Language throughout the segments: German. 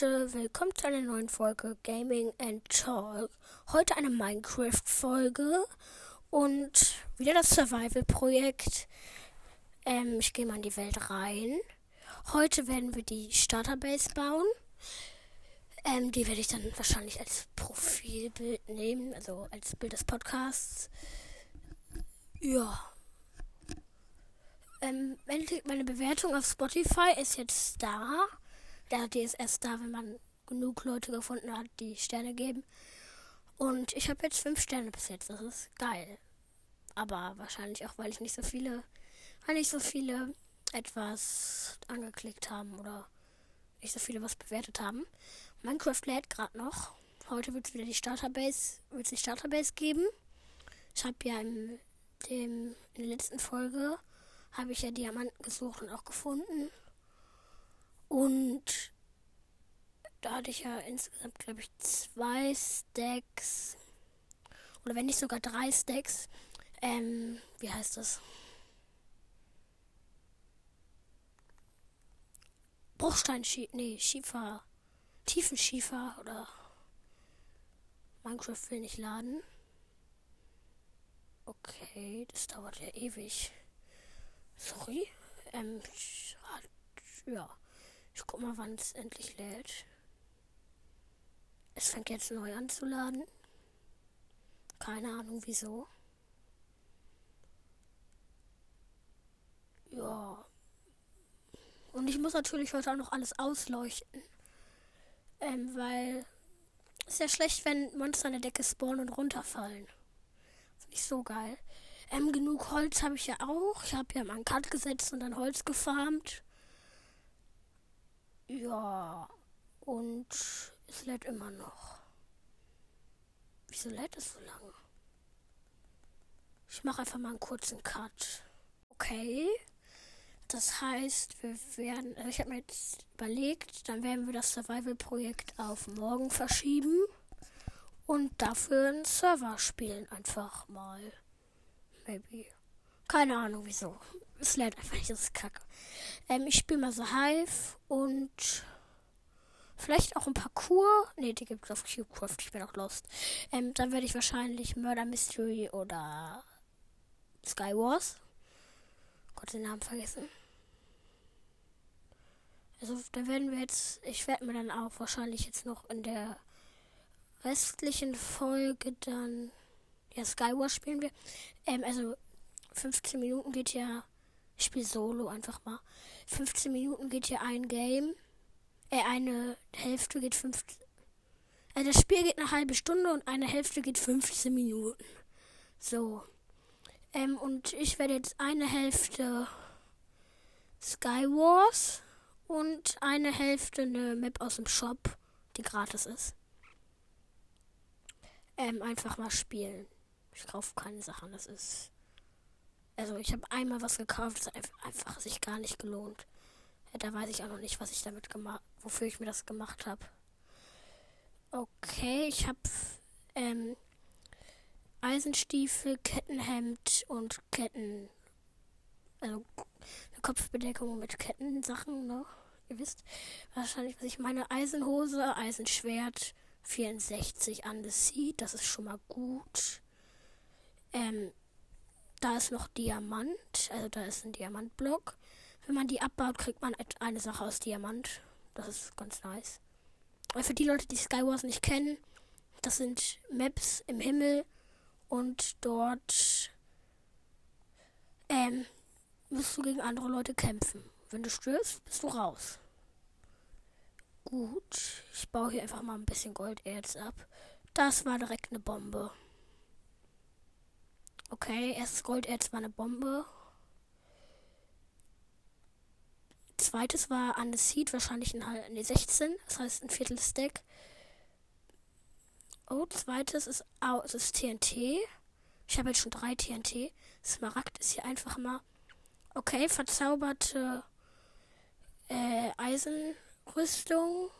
Leute, willkommen zu einer neuen Folge Gaming and Talk. Heute eine Minecraft-Folge und wieder das Survival-Projekt. Ähm, ich gehe mal in die Welt rein. Heute werden wir die Starterbase bauen. Ähm, die werde ich dann wahrscheinlich als Profilbild nehmen, also als Bild des Podcasts. Ja. Ähm, meine Bewertung auf Spotify ist jetzt da. Ist erst da, wenn man genug Leute gefunden hat, die Sterne geben. Und ich habe jetzt fünf Sterne bis jetzt. Das ist geil. Aber wahrscheinlich auch, weil ich nicht so viele, weil nicht so viele etwas angeklickt haben oder nicht so viele was bewertet haben. Minecraft lädt gerade noch. Heute wird es wieder die Starterbase, wird die Starterbase geben. Ich habe ja in, dem, in der letzten Folge habe ich ja Diamanten gesucht und auch gefunden. Und da hatte ich ja insgesamt, glaube ich, zwei Stacks. Oder wenn nicht sogar drei Stacks. Ähm, wie heißt das? Bruchsteinschiefer. Nee, Schiefer. Tiefenschiefer oder. Minecraft will nicht laden. Okay, das dauert ja ewig. Sorry. Ähm, ja. Ich guck mal, wann es endlich lädt. Es fängt jetzt neu an zu laden. Keine Ahnung wieso. Ja. Und ich muss natürlich heute auch noch alles ausleuchten. Ähm, weil es ist ja schlecht, wenn Monster an der Decke spawnen und runterfallen. Ist nicht so geil. Ähm, genug Holz habe ich ja auch. Ich habe ja mal einen Cut gesetzt und dann Holz gefarmt. Ja, und es lädt immer noch. Wieso lädt es so lange? Ich mache einfach mal einen kurzen Cut. Okay. Das heißt, wir werden, also ich habe mir jetzt überlegt, dann werden wir das Survival-Projekt auf morgen verschieben und dafür einen Server spielen einfach mal. Maybe. Keine Ahnung wieso. Es lädt einfach nicht, das ist kacke. Ähm, ich spiele mal so Hive und vielleicht auch ein Parcours. Ne, die gibt es auf Cubecraft. Ich bin auch lost. Ähm, dann werde ich wahrscheinlich Murder Mystery oder Skywars. Gott, den Namen vergessen. Also, da werden wir jetzt. Ich werde mir dann auch wahrscheinlich jetzt noch in der restlichen Folge dann. Ja, Skywars spielen wir. Ähm, also 15 Minuten geht ja. Ich spiele Solo einfach mal. 15 Minuten geht ja ein Game. Äh, eine Hälfte geht 15. Also das Spiel geht eine halbe Stunde und eine Hälfte geht 15 Minuten. So. Ähm, und ich werde jetzt eine Hälfte Skywars und eine Hälfte eine Map aus dem Shop, die gratis ist. Ähm, einfach mal spielen. Ich kaufe keine Sachen, das ist also ich habe einmal was gekauft, das hat einfach sich gar nicht gelohnt. Da weiß ich auch noch nicht, was ich damit gemacht, wofür ich mir das gemacht habe. Okay, ich habe ähm, Eisenstiefel, Kettenhemd und Ketten, also eine Kopfbedeckung mit Kettensachen, ne? Ihr wisst wahrscheinlich, was ich meine. Eisenhose, Eisenschwert, 64 an the Sea, das ist schon mal gut. Ähm, da ist noch Diamant, also da ist ein Diamantblock. Wenn man die abbaut, kriegt man eine Sache aus Diamant. Das ist ganz nice. Aber für die Leute, die Skywars nicht kennen, das sind Maps im Himmel und dort ähm, musst du gegen andere Leute kämpfen. Wenn du stirbst, bist du raus. Gut, ich baue hier einfach mal ein bisschen Golderz ab. Das war direkt eine Bombe. Okay, erstes Golderz war eine Bombe. Zweites war an the Seed, wahrscheinlich ein halb, nee, 16, das heißt ein Viertel Stack. Oh, zweites ist, oh, ist TNT. Ich habe jetzt schon drei TNT. Smaragd ist hier einfach mal. Okay, verzauberte äh, Eisenrüstung.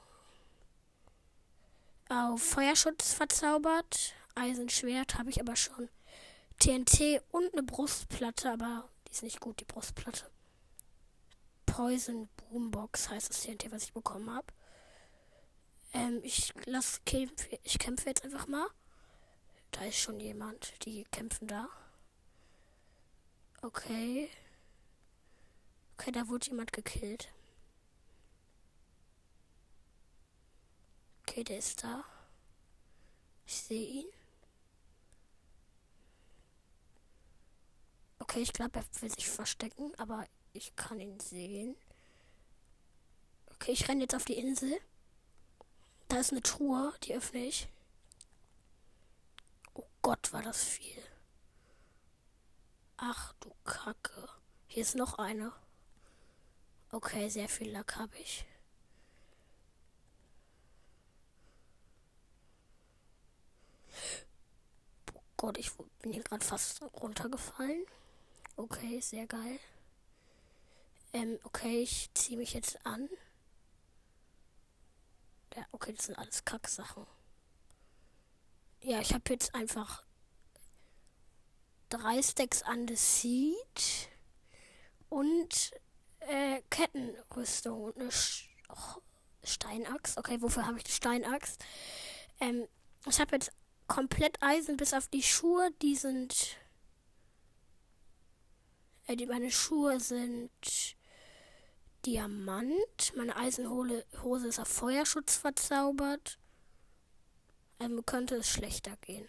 Auf Feuerschutz verzaubert. Eisenschwert habe ich aber schon. TNT und eine Brustplatte, aber die ist nicht gut, die Brustplatte. Poison Boombox heißt das TNT, was ich bekommen habe. Ähm, ich lass kämpfe, ich kämpfe jetzt einfach mal. Da ist schon jemand. Die kämpfen da. Okay. Okay, da wurde jemand gekillt. Okay, der ist da. Ich sehe ihn. Okay, ich glaube, er will sich verstecken, aber ich kann ihn sehen. Okay, ich renne jetzt auf die Insel. Da ist eine Truhe, die öffne ich. Oh Gott, war das viel. Ach du Kacke. Hier ist noch eine. Okay, sehr viel Lack habe ich. Oh Gott, ich bin hier gerade fast runtergefallen. Okay, sehr geil. Ähm, okay, ich ziehe mich jetzt an. Ja, okay, das sind alles Kacksachen. Ja, ich habe jetzt einfach drei Stacks an the Seed und äh, Kettenrüstung und eine Sch oh, Steinachs. Okay, wofür habe ich die Steinachs? Ähm, ich habe jetzt komplett Eisen bis auf die Schuhe. Die sind. Äh, die, meine Schuhe sind Diamant. Meine Eisenhose ist auf Feuerschutz verzaubert. Ähm, könnte es schlechter gehen.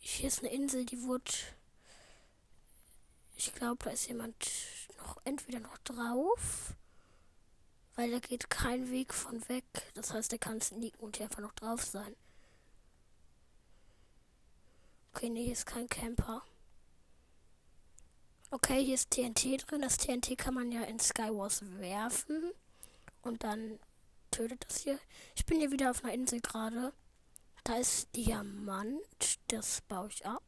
Hier ist eine Insel, die wurde. Ich glaube, da ist jemand noch entweder noch drauf. Weil da geht kein Weg von weg. Das heißt, der kann sneaken und hier einfach noch drauf sein. Okay, nee, hier ist kein Camper. Okay, hier ist TNT drin. Das TNT kann man ja in Skywars werfen. Und dann tötet das hier. Ich bin hier wieder auf einer Insel gerade. Da ist Diamant. Das baue ich ab.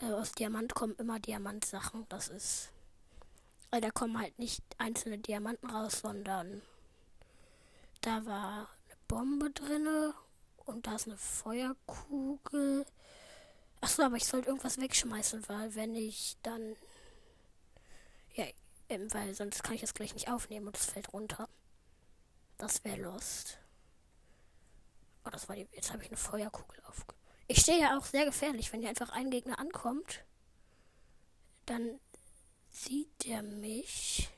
Äh, aus Diamant kommen immer Diamantsachen. Das ist. Weil da kommen halt nicht einzelne Diamanten raus, sondern da war eine Bombe drinne und da ist eine Feuerkugel. Achso, aber ich sollte irgendwas wegschmeißen, weil wenn ich dann. Ja, eben, weil sonst kann ich das gleich nicht aufnehmen und es fällt runter. Das wäre lost. Oh, das war die. Jetzt habe ich eine Feuerkugel auf. Ich stehe ja auch sehr gefährlich, wenn hier einfach ein Gegner ankommt. Dann sieht der mich.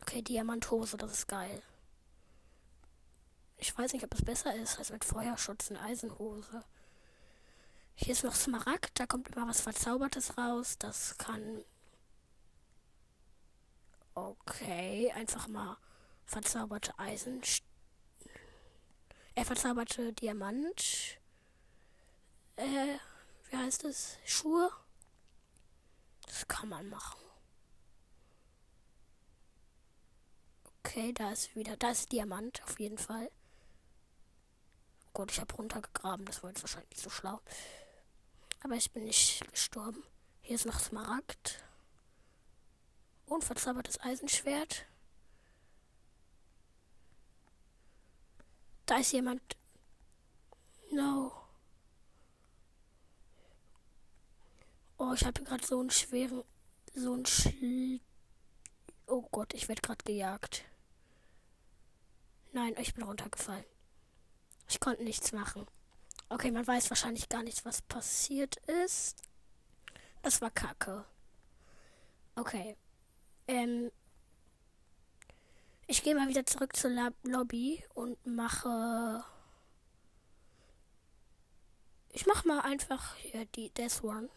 Okay, Diamanthose, das ist geil. Ich weiß nicht, ob es besser ist als mit Feuerschutz und Eisenhose. Hier ist noch Smaragd, da kommt immer was Verzaubertes raus. Das kann. Okay, einfach mal verzauberte Eisen. Er äh, verzauberte Diamant. Äh, wie heißt es? Schuhe. Das kann man machen. Okay, da ist wieder, da ist Diamant auf jeden Fall. Gut, ich habe runtergegraben. Das war jetzt wahrscheinlich nicht so schlau. Aber ich bin nicht gestorben. Hier ist noch Smaragd. Unverzaubertes Eisenschwert. Da ist jemand. No. Oh, ich habe gerade so einen schweren. So einen Schl. Oh Gott, ich werde gerade gejagt. Nein, ich bin runtergefallen. Ich konnte nichts machen. Okay, man weiß wahrscheinlich gar nicht, was passiert ist. Das war kacke. Okay. Ähm. Ich gehe mal wieder zurück zur Lab Lobby und mache. Ich mache mal einfach hier die Death One.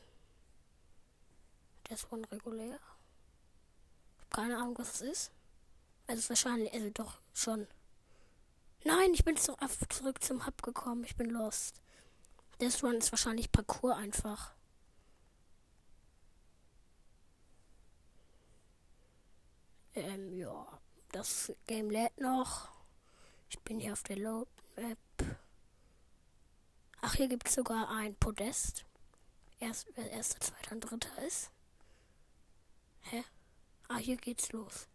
Death One regulär. Keine Ahnung, was es ist. Also wahrscheinlich, also doch schon. Nein, ich bin zurück zum Hub gekommen. Ich bin lost. Das Run ist wahrscheinlich Parcours einfach. Ähm, ja. Das Game lädt noch. Ich bin hier auf der Load Map. Ach, hier gibt es sogar ein Podest. Erst, wer erster, zweiter und dritter ist. Hä? Ah, hier geht's los.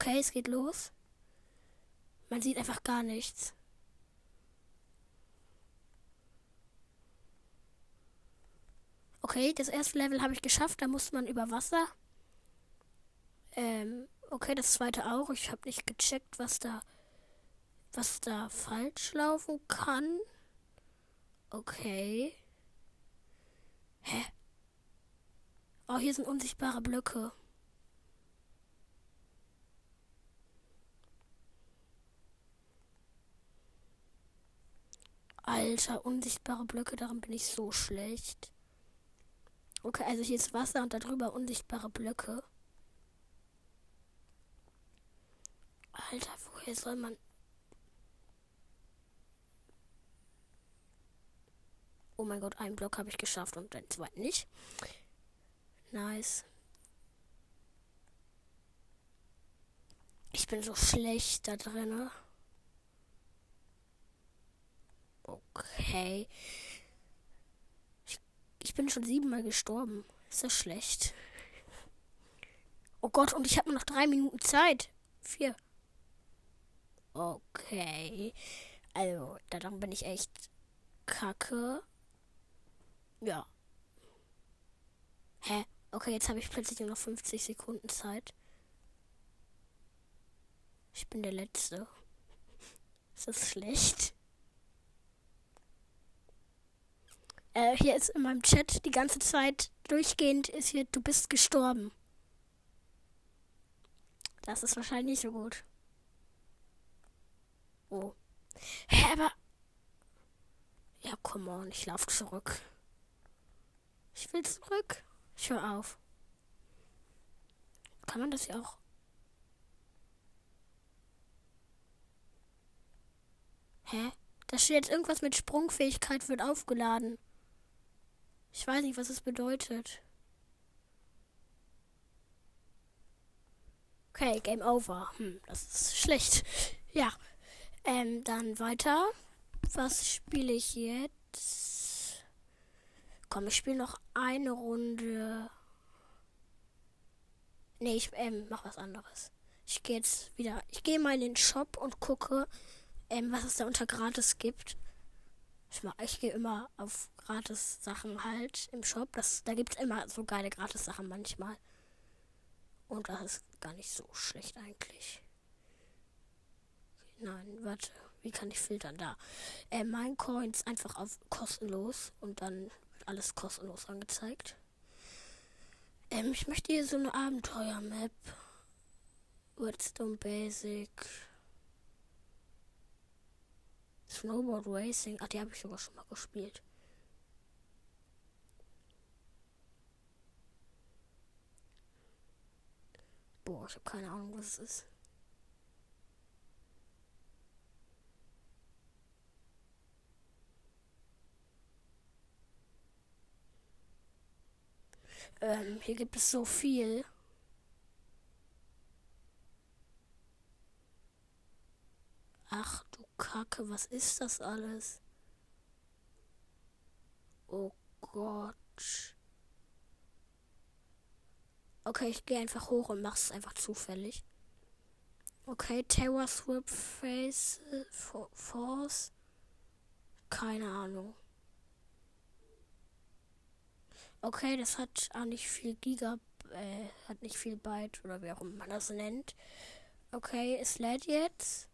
Okay, es geht los. Man sieht einfach gar nichts. Okay, das erste Level habe ich geschafft. Da muss man über Wasser. Ähm, okay, das zweite auch. Ich habe nicht gecheckt, was da, was da falsch laufen kann. Okay. Hä? Oh, hier sind unsichtbare Blöcke. Alter, unsichtbare Blöcke, daran bin ich so schlecht. Okay, also hier ist Wasser und darüber unsichtbare Blöcke. Alter, woher soll man... Oh mein Gott, einen Block habe ich geschafft und den zweiten nicht. Nice. Ich bin so schlecht da drin. Okay. Ich, ich bin schon siebenmal gestorben. Ist das schlecht? Oh Gott, und ich habe noch drei Minuten Zeit. Vier. Okay. Also, daran bin ich echt kacke. Ja. Hä? Okay, jetzt habe ich plötzlich nur noch 50 Sekunden Zeit. Ich bin der Letzte. Ist das schlecht? Äh, hier ist in meinem Chat die ganze Zeit durchgehend ist hier, du bist gestorben. Das ist wahrscheinlich nicht so gut. Oh. Hä, aber. Ja, come on, ich lauf zurück. Ich will zurück. Ich höre auf. Kann man das ja auch. Hä? Da steht jetzt irgendwas mit Sprungfähigkeit wird aufgeladen. Ich weiß nicht, was es bedeutet. Okay, Game Over. Hm, das ist schlecht. Ja. Ähm, dann weiter. Was spiele ich jetzt? Komm, ich spiele noch eine Runde. Nee, ich ähm, mach was anderes. Ich gehe jetzt wieder. Ich gehe mal in den Shop und gucke, ähm, was es da unter gratis gibt. Ich, ich gehe immer auf gratis Sachen halt im Shop. Das, da gibt es immer so geile gratis Sachen manchmal. Und das ist gar nicht so schlecht eigentlich. Nein, warte. Wie kann ich filtern? Da. Äh, mein Coins einfach auf kostenlos und dann wird alles kostenlos angezeigt. Ähm, ich möchte hier so eine Abenteuer-Map. Redstone Basic. Snowboard Racing. Ach, die habe ich sogar schon mal gespielt. Boah, ich habe keine Ahnung, was es ist. Ähm, hier gibt es so viel. Ach du Kacke, was ist das alles? Oh Gott. Okay, ich gehe einfach hoch und mach's einfach zufällig. Okay, Tower Swip Face äh, Force. Keine Ahnung. Okay, das hat auch nicht viel Giga, äh, hat nicht viel Byte oder wie auch immer man das nennt. Okay, es lädt jetzt.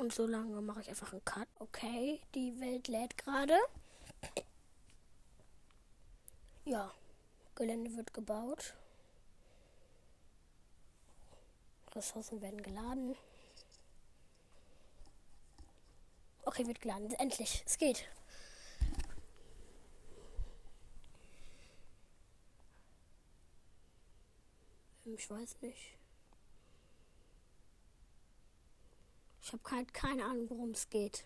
Und so lange mache ich einfach einen Cut. Okay, die Welt lädt gerade. Ja, Gelände wird gebaut. Ressourcen werden geladen. Okay, wird geladen. Endlich, es geht. Ich weiß nicht. Ich habe halt keine Ahnung, worum es geht.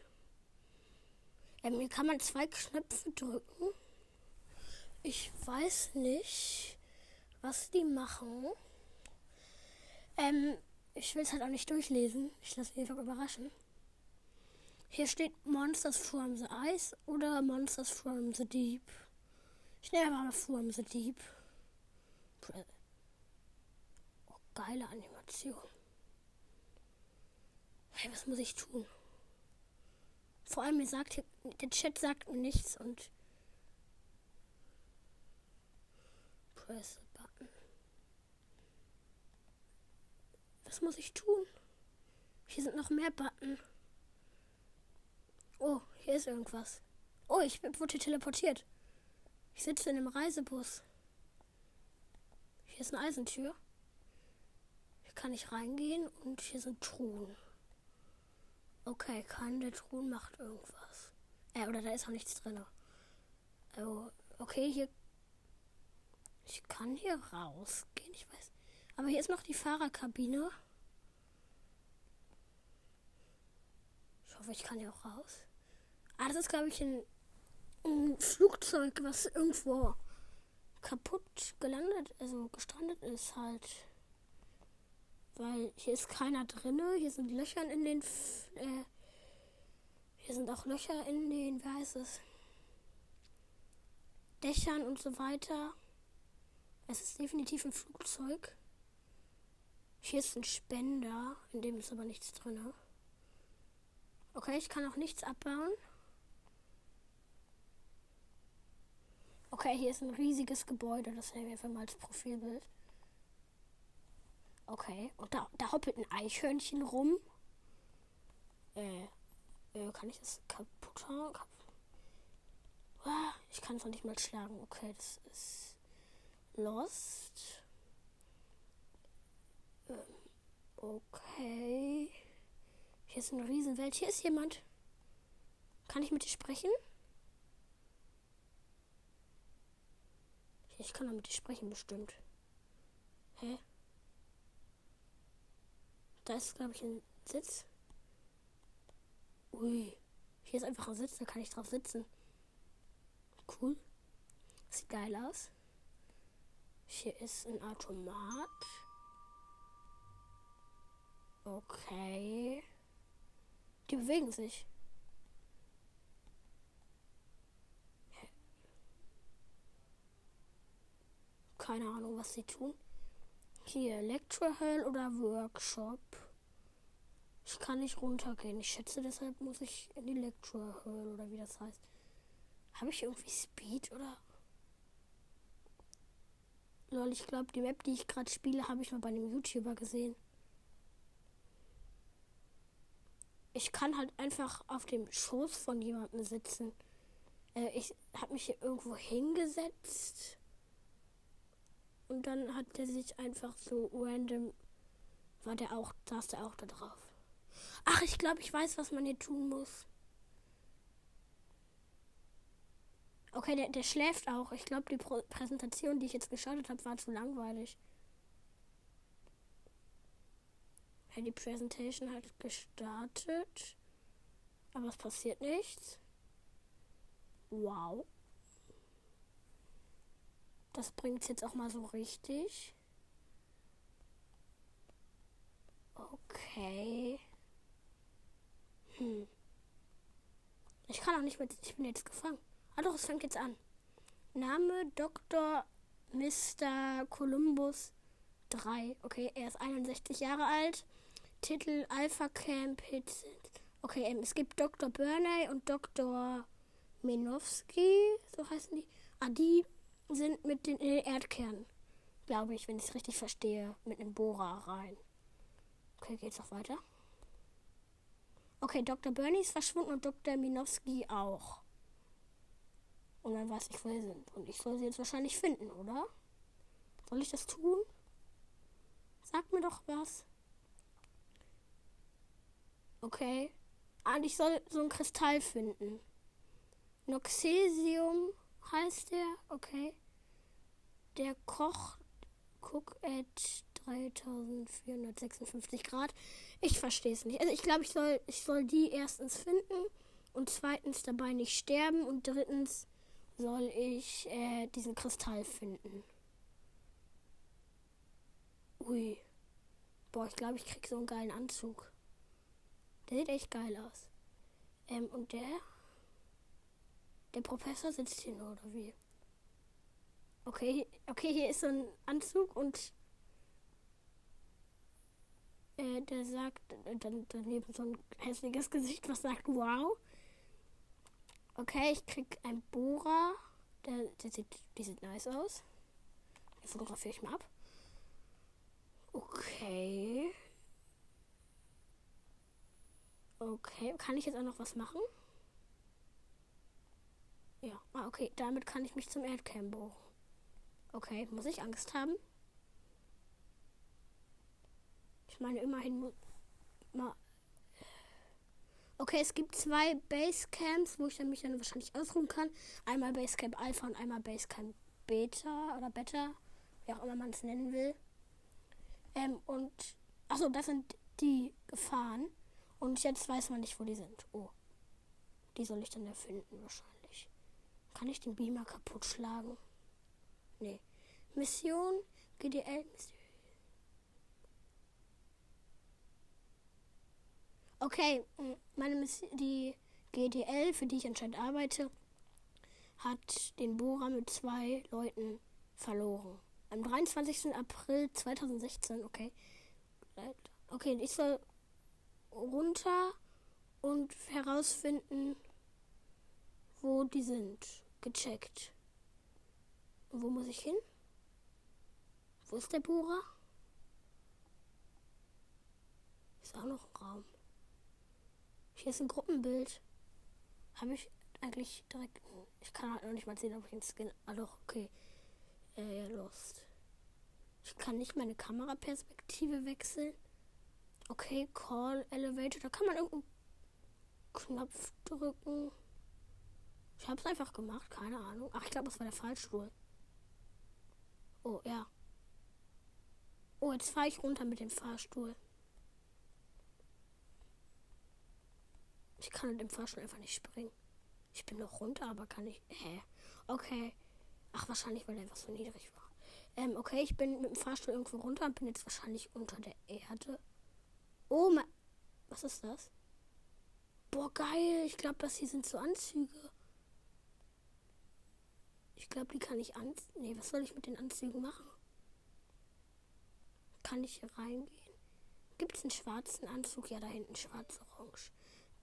Ähm, hier kann man zwei Knöpfe drücken. Ich weiß nicht, was die machen. Ähm, ich will es halt auch nicht durchlesen. Ich lasse mich einfach überraschen. Hier steht Monsters from the Ice oder Monsters from the Deep. Ich nehme aber from the Deep. Oh, geile Animation. Hey, was muss ich tun? Vor allem, mir sagt der Chat sagt mir nichts und Press-Button. Was muss ich tun? Hier sind noch mehr Button. Oh, hier ist irgendwas. Oh, ich wurde teleportiert. Ich sitze in einem Reisebus. Hier ist eine Eisentür. Hier kann ich reingehen und hier sind Truhen. Okay, keine Truhen macht irgendwas. Äh, oder da ist auch nichts drin. Oh, okay, hier. Ich kann hier rausgehen, ich weiß. Aber hier ist noch die Fahrerkabine. Ich hoffe, ich kann hier auch raus. Ah, das ist, glaube ich, ein, ein Flugzeug, was irgendwo kaputt gelandet, also gestrandet ist halt. Weil hier ist keiner drinne, hier sind Löcher in den, F äh, hier sind auch Löcher in den, wie heißt es, Dächern und so weiter. Es ist definitiv ein Flugzeug. Hier ist ein Spender, in dem ist aber nichts drin. Okay, ich kann auch nichts abbauen. Okay, hier ist ein riesiges Gebäude, das nehmen wir einfach mal als Profilbild. Okay, und da, da hoppelt ein Eichhörnchen rum. Äh, äh kann ich das kaputt hauen? Ah, ich kann es noch nicht mal schlagen. Okay, das ist Lost. Ähm, okay. Hier ist eine Riesenwelt. Hier ist jemand. Kann ich mit dir sprechen? Ich kann doch mit dir sprechen, bestimmt. Hä? Da ist, glaube ich, ein Sitz. Ui. Hier ist einfach ein Sitz, da kann ich drauf sitzen. Cool. Sieht geil aus. Hier ist ein Automat. Okay. Die bewegen sich. Keine Ahnung, was sie tun. Hier, Lecture oder Workshop. Ich kann nicht runtergehen. Ich schätze, deshalb muss ich in die Lecture oder wie das heißt. Habe ich irgendwie Speed oder? Lol, ich glaube, die Map, die ich gerade spiele, habe ich mal bei einem YouTuber gesehen. Ich kann halt einfach auf dem Schoß von jemandem sitzen. Äh, ich habe mich hier irgendwo hingesetzt. Und dann hat der sich einfach so random, war der auch, saß der auch da drauf. Ach, ich glaube, ich weiß, was man hier tun muss. Okay, der, der schläft auch. Ich glaube, die Pro Präsentation, die ich jetzt gestartet habe, war zu langweilig. Ja, die Präsentation hat gestartet. Aber es passiert nichts. Wow. Das bringt es jetzt auch mal so richtig. Okay. Hm. Ich kann auch nicht mehr. Ich bin jetzt gefangen. Ah doch, es fängt jetzt an. Name Dr. Mr. Columbus 3. Okay, er ist 61 Jahre alt. Titel Alpha Camp Hits. Okay, ähm, es gibt Dr. Burney und Dr. Menowski, so heißen die. Ah, die sind mit den Erdkernen, glaube ich, wenn ich es richtig verstehe, mit einem Bohrer rein. Okay, geht's noch weiter? Okay, Dr. Burney ist verschwunden und Dr. Minowski auch. Und dann weiß ich, wo sie sind. Und ich soll sie jetzt wahrscheinlich finden, oder? Soll ich das tun? Sag mir doch was. Okay. Ah, ich soll so ein Kristall finden. Noxesium heißt der. Okay. Der Koch Cook at 3456 Grad. Ich verstehe es nicht. Also ich glaube, ich soll, ich soll die erstens finden und zweitens dabei nicht sterben und drittens soll ich äh, diesen Kristall finden. Ui. Boah, ich glaube, ich krieg so einen geilen Anzug. Der sieht echt geil aus. Ähm, und der? Der Professor sitzt hier nur, oder wie? Okay, okay, hier ist so ein Anzug und äh, der sagt, dann daneben so ein hässliches Gesicht, was sagt wow. Okay, ich krieg einen Bohrer. Der, der sieht, die sieht nice aus. Die fotografiere ich mal ab. Okay. Okay, kann ich jetzt auch noch was machen? Ja, ah, okay, damit kann ich mich zum Erdkern bohren. Okay, muss ich Angst haben? Ich meine, immerhin mal. Okay, es gibt zwei Basecamps, wo ich dann mich dann wahrscheinlich ausruhen kann. Einmal Basecamp Alpha und einmal Basecamp Beta oder Beta, wie auch immer man es nennen will. Ähm, und achso, das sind die Gefahren. Und jetzt weiß man nicht, wo die sind. Oh. Die soll ich dann erfinden wahrscheinlich. Kann ich den Beamer kaputt schlagen? Nee. Mission GDL. Okay, meine Mission, die GDL, für die ich anscheinend arbeite, hat den Bohrer mit zwei Leuten verloren. Am 23. April 2016, okay. Okay, ich soll runter und herausfinden, wo die sind. Gecheckt. Und wo muss ich hin? Wo ist der Bohrer? Ist auch noch ein Raum. Hier ist ein Gruppenbild. Habe ich eigentlich direkt. Ich kann halt noch nicht mal sehen, ob ich einen Skin. Ah doch, okay. Äh, ja, Lost. Ich kann nicht meine Kameraperspektive wechseln. Okay, Call Elevator. Da kann man irgendeinen Knopf drücken. Ich habe es einfach gemacht, keine Ahnung. Ach, ich glaube, das war der Fallstuhl. Oh, ja. Oh, jetzt fahre ich runter mit dem Fahrstuhl. Ich kann mit dem Fahrstuhl einfach nicht springen. Ich bin noch runter, aber kann ich. Hä? Okay. Ach, wahrscheinlich, weil er einfach so niedrig war. Ähm, okay, ich bin mit dem Fahrstuhl irgendwo runter und bin jetzt wahrscheinlich unter der Erde. Oh mein. Was ist das? Boah, geil. Ich glaube, das hier sind so Anzüge. Ich glaube, die kann ich an. Nee, was soll ich mit den Anzügen machen? Kann ich hier reingehen? Gibt es einen schwarzen Anzug? Ja, da hinten schwarz-orange.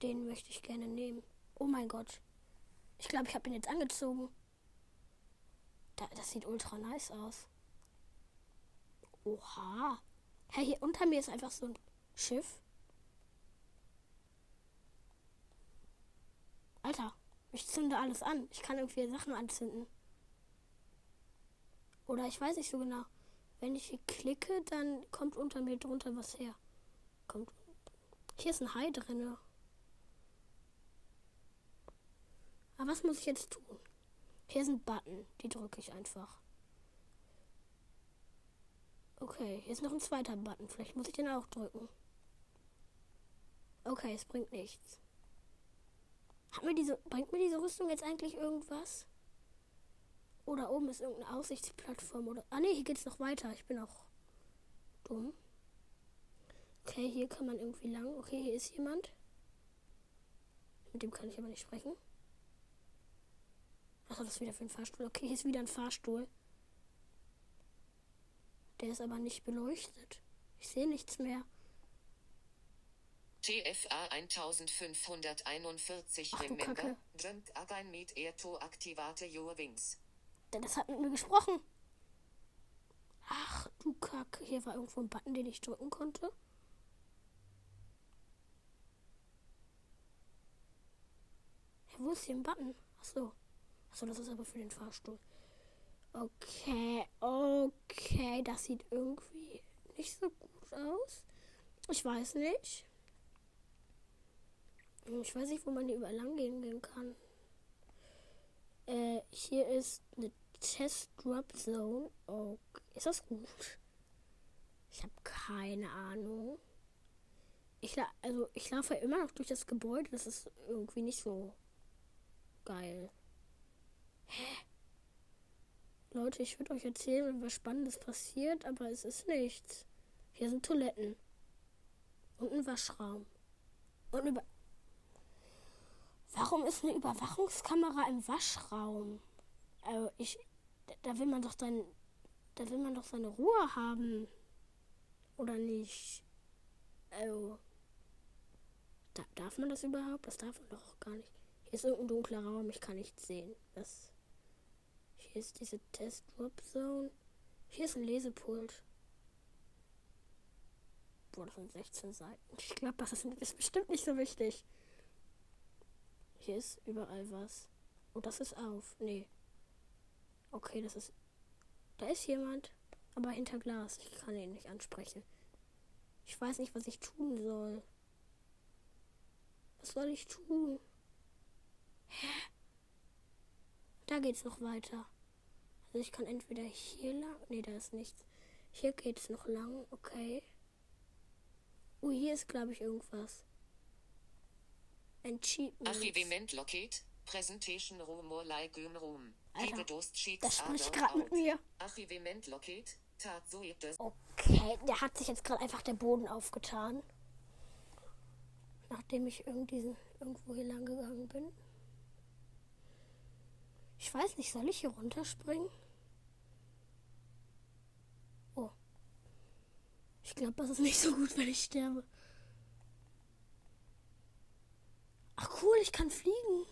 Den möchte ich gerne nehmen. Oh mein Gott. Ich glaube, ich habe ihn jetzt angezogen. Da, das sieht ultra nice aus. Oha. Hey, hier unter mir ist einfach so ein Schiff. Alter, ich zünde alles an. Ich kann irgendwie Sachen anzünden. Oder ich weiß nicht so genau. Wenn ich hier klicke, dann kommt unter mir drunter was her. Kommt. Hier ist ein Hai drin. Aber was muss ich jetzt tun? Hier sind Button. Die drücke ich einfach. Okay, hier ist noch ein zweiter Button. Vielleicht muss ich den auch drücken. Okay, es bringt nichts. Mir diese, bringt mir diese Rüstung jetzt eigentlich irgendwas? Oder oben ist irgendeine Aussichtsplattform oder. Ah ne, hier geht's noch weiter. Ich bin auch dumm. Okay, hier kann man irgendwie lang. Okay, hier ist jemand. Mit dem kann ich aber nicht sprechen. Was war das wieder für ein Fahrstuhl? Okay, hier ist wieder ein Fahrstuhl. Der ist aber nicht beleuchtet. Ich sehe nichts mehr. TFA 1541 Ach, Remember. Jump again mit air to activate your wings. Denn das hat mit mir gesprochen. Ach du Kacke. Hier war irgendwo ein Button, den ich drücken konnte. Ja, wo ist hier ein Button? Achso. Achso, das ist aber für den Fahrstuhl. Okay, okay. Das sieht irgendwie nicht so gut aus. Ich weiß nicht. Ich weiß nicht, wo man hier überall lang gehen gehen kann. Äh, hier ist eine Test Drop Zone. Okay. Ist das gut? Ich habe keine Ahnung. Ich also ich laufe immer noch durch das Gebäude. Das ist irgendwie nicht so geil. Hä? Leute, ich würde euch erzählen, wenn was Spannendes passiert, aber es ist nichts. Hier sind Toiletten. Und ein Waschraum. Und über. Warum ist eine Überwachungskamera im Waschraum? Also ich. Da will man doch dann. Da will man doch seine Ruhe haben. Oder nicht? Also. Da, darf man das überhaupt? Das darf man doch gar nicht. Hier ist irgendein dunkler Raum, ich kann nichts sehen. Das. Hier ist diese Test Drop Zone. Hier ist ein Lesepult. Boah, das sind 16 Seiten. Ich glaube, das ist, ist bestimmt nicht so wichtig. Hier ist überall was. Oh, das ist auf. Nee. Okay, das ist. Da ist jemand, aber hinter Glas. Ich kann ihn nicht ansprechen. Ich weiß nicht, was ich tun soll. Was soll ich tun? Hä? Da geht's noch weiter. Also ich kann entweder hier lang. Nee, da ist nichts. Hier geht's noch lang. Okay. Oh, hier ist, glaube ich, irgendwas. Achievement. Archivement Locate. Presentation Room or like in Room. Alter, Das spricht gerade mit mir. Okay, der hat sich jetzt gerade einfach der Boden aufgetan. Nachdem ich irgendwie irgendwo hier lang gegangen bin. Ich weiß nicht, soll ich hier runterspringen? Oh. Ich glaube, das ist nicht so gut, wenn ich sterbe. Ach cool, ich kann fliegen.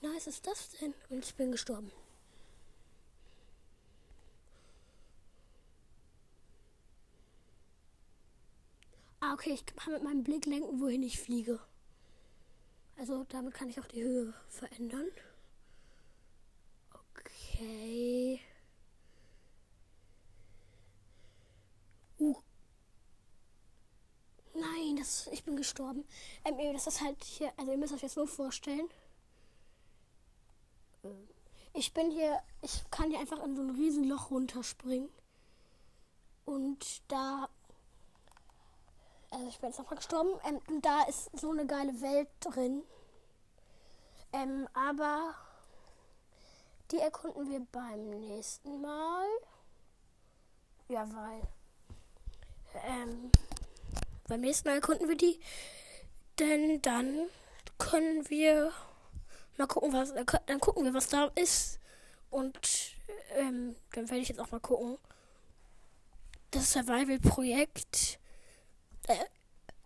Wie nice ist das denn? Und ich bin gestorben. Ah, okay, ich kann mit meinem Blick lenken, wohin ich fliege. Also damit kann ich auch die Höhe verändern. Okay. Uh. Nein, das, ich bin gestorben. Ähm, das ist halt hier, also ihr müsst euch das so vorstellen. Ähm, Ich bin hier, ich kann hier einfach in so ein Riesenloch runterspringen. Und da also ich bin jetzt nochmal gestorben. Ähm, und da ist so eine geile Welt drin. Ähm, aber die erkunden wir beim nächsten Mal. Ja, weil. Ähm, beim nächsten Mal erkunden wir die. Denn dann können wir mal gucken, was. Dann gucken wir, was da ist. Und ähm, dann werde ich jetzt auch mal gucken. Das Survival-Projekt äh,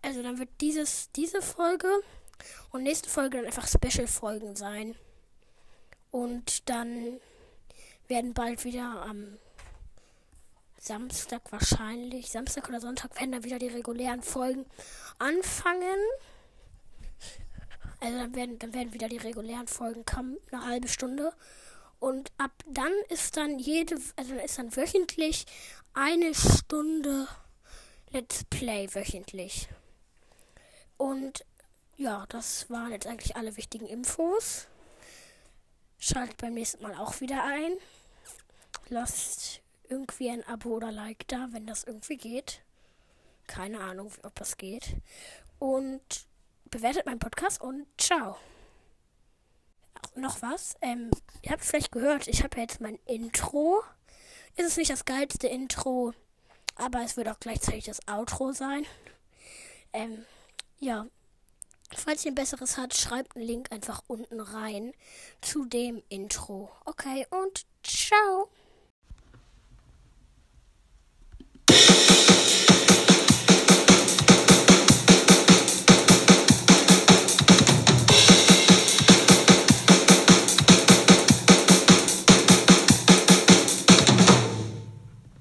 also dann wird dieses, diese Folge und nächste Folge dann einfach Special-Folgen sein. Und dann werden bald wieder am Samstag wahrscheinlich, Samstag oder Sonntag werden dann wieder die regulären Folgen anfangen. Also dann werden, dann werden wieder die regulären Folgen kommen, eine halbe Stunde. Und ab dann ist dann jede, also ist dann wöchentlich eine Stunde Let's Play wöchentlich. Und ja, das waren jetzt eigentlich alle wichtigen Infos. Schaltet beim nächsten Mal auch wieder ein. Lasst irgendwie ein Abo oder Like da, wenn das irgendwie geht. Keine Ahnung, ob das geht. Und bewertet meinen Podcast und ciao. Noch was? Ähm, ihr habt vielleicht gehört, ich habe jetzt mein Intro. Ist es nicht das geilste Intro, aber es wird auch gleichzeitig das Outro sein. Ähm, ja. Falls ihr ein besseres habt, schreibt einen Link einfach unten rein zu dem Intro. Okay, und ciao.